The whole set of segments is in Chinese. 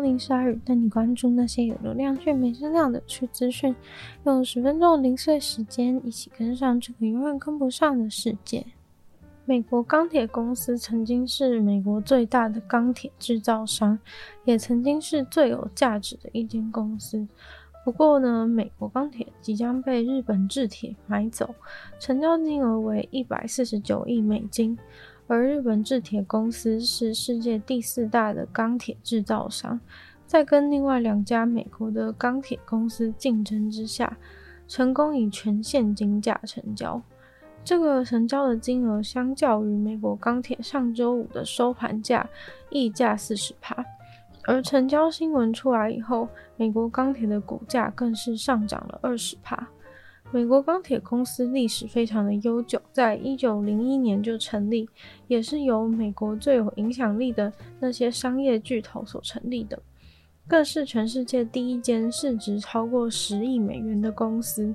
高龄鲨鱼带你关注那些有流量却没声量的趣资讯，用十分钟零碎时间，一起跟上这个永远跟不上的世界。美国钢铁公司曾经是美国最大的钢铁制造商，也曾经是最有价值的一间公司。不过呢，美国钢铁即将被日本制铁买走，成交金额为一百四十九亿美金。而日本制铁公司是世界第四大的钢铁制造商，在跟另外两家美国的钢铁公司竞争之下，成功以全现金价成交。这个成交的金额相较于美国钢铁上周五的收盘价溢价四十趴，而成交新闻出来以后，美国钢铁的股价更是上涨了二十趴。美国钢铁公司历史非常的悠久，在一九零一年就成立，也是由美国最有影响力的那些商业巨头所成立的，更是全世界第一间市值超过十亿美元的公司。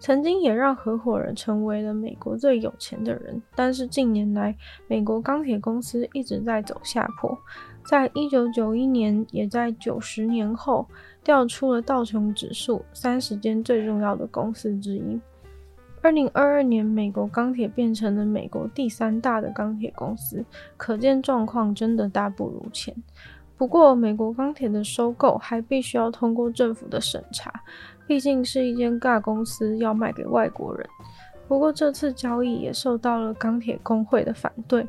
曾经也让合伙人成为了美国最有钱的人，但是近年来，美国钢铁公司一直在走下坡，在一九九一年，也在九十年后。调出了道琼指数三十间最重要的公司之一。二零二二年，美国钢铁变成了美国第三大的钢铁公司，可见状况真的大不如前。不过，美国钢铁的收购还必须要通过政府的审查，毕竟是一间大公司要卖给外国人。不过，这次交易也受到了钢铁工会的反对，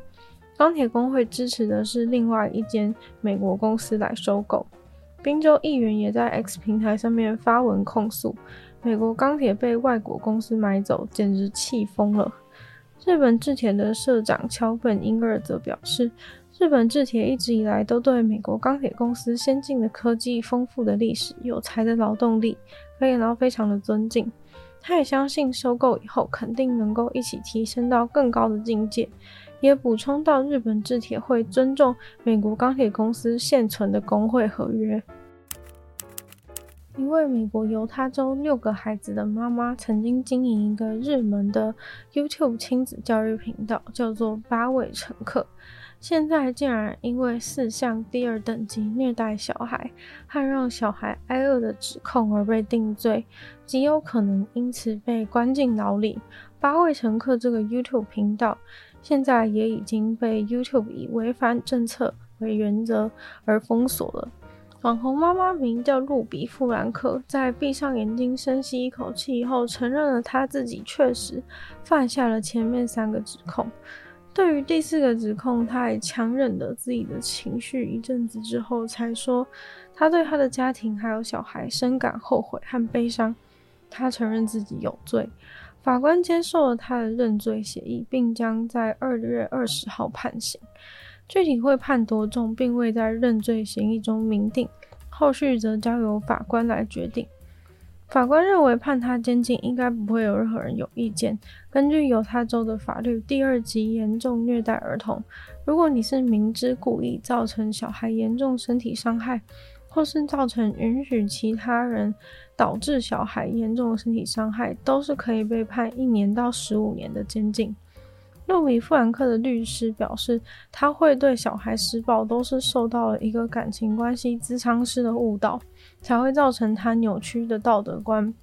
钢铁工会支持的是另外一间美国公司来收购。宾州议员也在 X 平台上面发文控诉，美国钢铁被外国公司买走，简直气疯了。日本制铁的社长桥本英二则表示，日本制铁一直以来都对美国钢铁公司先进的科技、丰富的历史、有才的劳动力，可以然后非常的尊敬。他也相信收购以后肯定能够一起提升到更高的境界。也补充到，日本制铁会尊重美国钢铁公司现存的工会合约。一位美国犹他州六个孩子的妈妈曾经经营一个热门的 YouTube 亲子教育频道，叫做“八位乘客”。现在竟然因为四项第二等级虐待小孩和让小孩挨饿的指控而被定罪，极有可能因此被关进牢里。“八位乘客”这个 YouTube 频道。现在也已经被 YouTube 以违反政策为原则而封锁了。网红妈妈名叫露比·富兰克，在闭上眼睛深吸一口气以后，承认了她自己确实犯下了前面三个指控。对于第四个指控，她还强忍了自己的情绪一阵子之后，才说她对她的家庭还有小孩深感后悔和悲伤。她承认自己有罪。法官接受了他的认罪协议，并将在二月二十号判刑。具体会判多重，并未在认罪协议中明定，后续则交由法官来决定。法官认为判他监禁应该不会有任何人有意见。根据犹他州的法律，第二级严重虐待儿童，如果你是明知故意造成小孩严重身体伤害，或是造成允许其他人导致小孩严重的身体伤害，都是可以被判一年到十五年的监禁。路比·富兰克的律师表示，他会对小孩施暴，都是受到了一个感情关系咨商师的误导，才会造成他扭曲的道德观。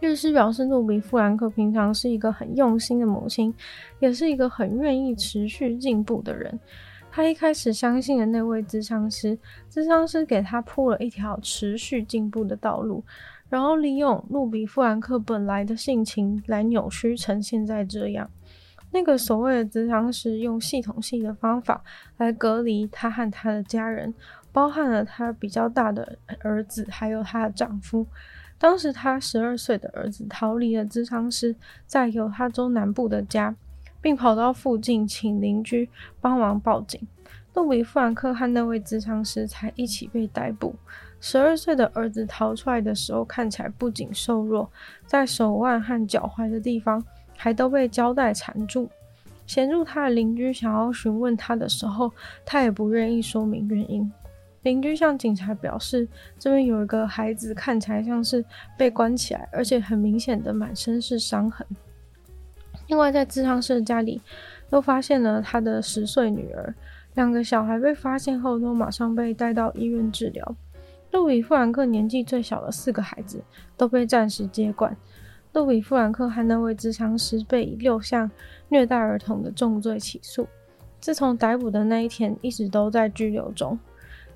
律师表示，路比·富兰克平常是一个很用心的母亲，也是一个很愿意持续进步的人。他一开始相信了那位咨商师，咨商师给他铺了一条持续进步的道路，然后利用路比·富兰克本来的性情来扭曲成现在这样。那个所谓的咨商师用系统性的方法来隔离他和他的家人，包含了他比较大的儿子，还有他的丈夫。当时他十二岁的儿子逃离了咨商师在犹他州南部的家。并跑到附近请邻居帮忙报警，路比·富兰克和那位咨商师才一起被逮捕。十二岁的儿子逃出来的时候看起来不仅瘦弱，在手腕和脚踝的地方还都被胶带缠住。协助他的邻居想要询问他的时候，他也不愿意说明原因。邻居向警察表示，这边有一个孩子看起来像是被关起来，而且很明显的满身是伤痕。另外，在咨商师的家里，又发现了他的十岁女儿。两个小孩被发现后，都马上被带到医院治疗。路比·富兰克年纪最小的四个孩子都被暂时接管。路比·富兰克和那位咨商师被以六项虐待儿童的重罪起诉。自从逮捕的那一天，一直都在拘留中。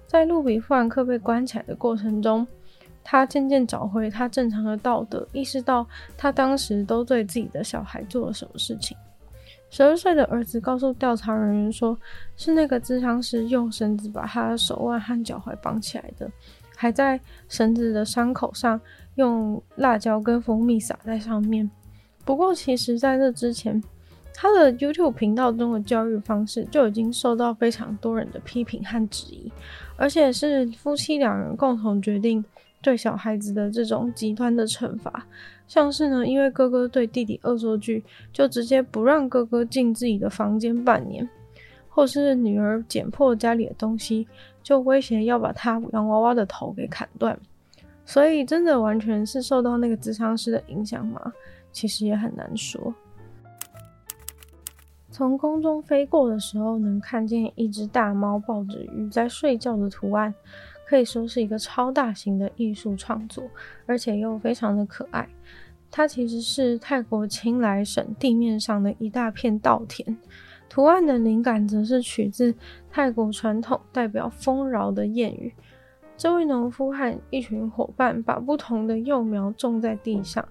在路比·富兰克被关起来的过程中，他渐渐找回他正常的道德，意识到他当时都对自己的小孩做了什么事情。十二岁的儿子告诉调查人员说，是那个咨商师用绳子把他的手腕和脚踝绑起来的。还在绳子的伤口上用辣椒跟蜂蜜撒在上面。不过，其实在这之前，他的 YouTube 频道中的教育方式就已经受到非常多人的批评和质疑，而且是夫妻两人共同决定对小孩子的这种极端的惩罚。像是呢，因为哥哥对弟弟恶作剧，就直接不让哥哥进自己的房间半年。或是女儿捡破家里的东西，就威胁要把她洋娃娃的头给砍断。所以，真的完全是受到那个咨商师的影响吗？其实也很难说。从空中飞过的时候，能看见一只大猫抱着鱼在睡觉的图案，可以说是一个超大型的艺术创作，而且又非常的可爱。它其实是泰国清莱省地面上的一大片稻田。图案的灵感则是取自泰国传统代表丰饶的谚语。这位农夫和一群伙伴把不同的幼苗种在地上，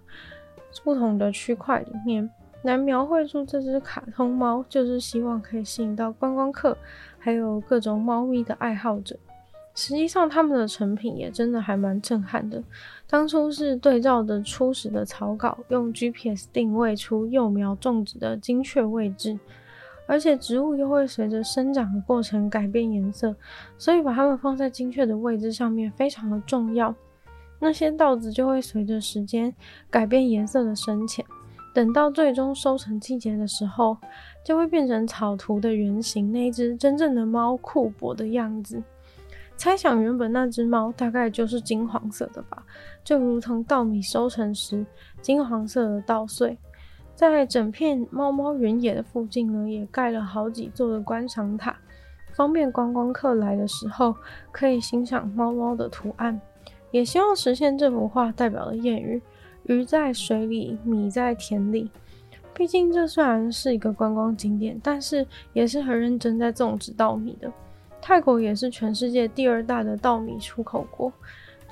不同的区块里面，来描绘出这只卡通猫，就是希望可以吸引到观光客，还有各种猫咪的爱好者。实际上，他们的成品也真的还蛮震撼的。当初是对照的初始的草稿，用 GPS 定位出幼苗种植的精确位置。而且植物又会随着生长的过程改变颜色，所以把它们放在精确的位置上面非常的重要。那些稻子就会随着时间改变颜色的深浅，等到最终收成季节的时候，就会变成草图的原型，那一只真正的猫库珀的样子。猜想原本那只猫大概就是金黄色的吧，就如同稻米收成时金黄色的稻穗。在整片猫猫原野的附近呢，也盖了好几座的观赏塔，方便观光客来的时候可以欣赏猫猫的图案。也希望实现这幅画代表的谚语：“鱼在水里，米在田里。”毕竟这虽然是一个观光景点，但是也是很认真在种植稻米的。泰国也是全世界第二大的稻米出口国，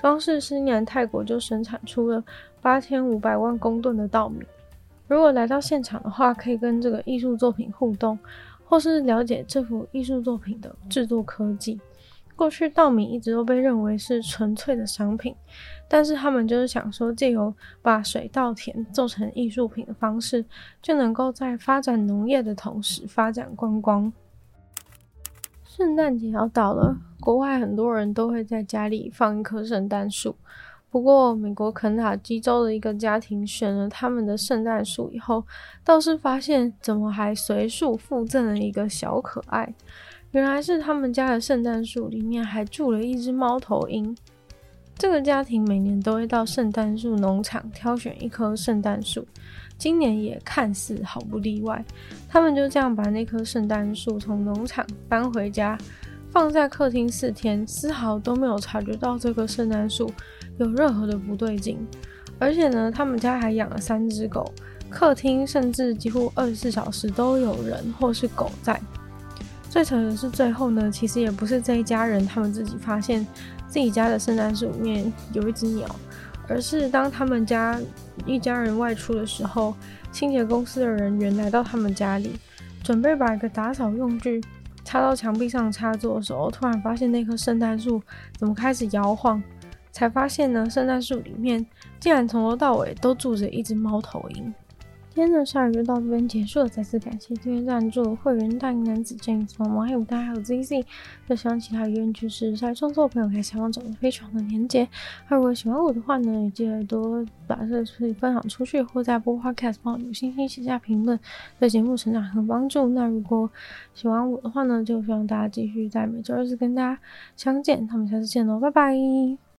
光是今年泰国就生产出了八千五百万公吨的稻米。如果来到现场的话，可以跟这个艺术作品互动，或是了解这幅艺术作品的制作科技。过去稻米一直都被认为是纯粹的商品，但是他们就是想说，借由把水稻田做成艺术品的方式，就能够在发展农业的同时发展观光。圣诞节要到了，国外很多人都会在家里放一棵圣诞树。不过，美国肯塔基州的一个家庭选了他们的圣诞树以后，倒是发现怎么还随树附赠了一个小可爱。原来是他们家的圣诞树里面还住了一只猫头鹰。这个家庭每年都会到圣诞树农场挑选一棵圣诞树，今年也看似毫不例外。他们就这样把那棵圣诞树从农场搬回家，放在客厅四天，丝毫都没有察觉到这棵圣诞树有任何的不对劲，而且呢，他们家还养了三只狗，客厅甚至几乎二十四小时都有人或是狗在。最扯的是最后呢，其实也不是这一家人他们自己发现自己家的圣诞树里面有一只鸟，而是当他们家一家人外出的时候，清洁公司的人员来到他们家里，准备把一个打扫用具插到墙壁上插座的时候，突然发现那棵圣诞树怎么开始摇晃。才发现呢，圣诞树里面竟然从头到尾都住着一只猫头鹰。今天的鲨鱼就到这边结束了，再次感谢今天赞助会员大龄男子 James 毛毛，还有大家还有 ZZ。有喜欢其他语言句式在创作的朋友，可以前往找的非常的连结。如果喜欢我的话呢，也记得多把这个分享出去，或在播 Podcast 帮我留星星写下评论，对节目成长很有帮助。那如果喜欢我的话呢，就希望大家继续在每周二次跟大家相见。那我们下次见喽，拜拜。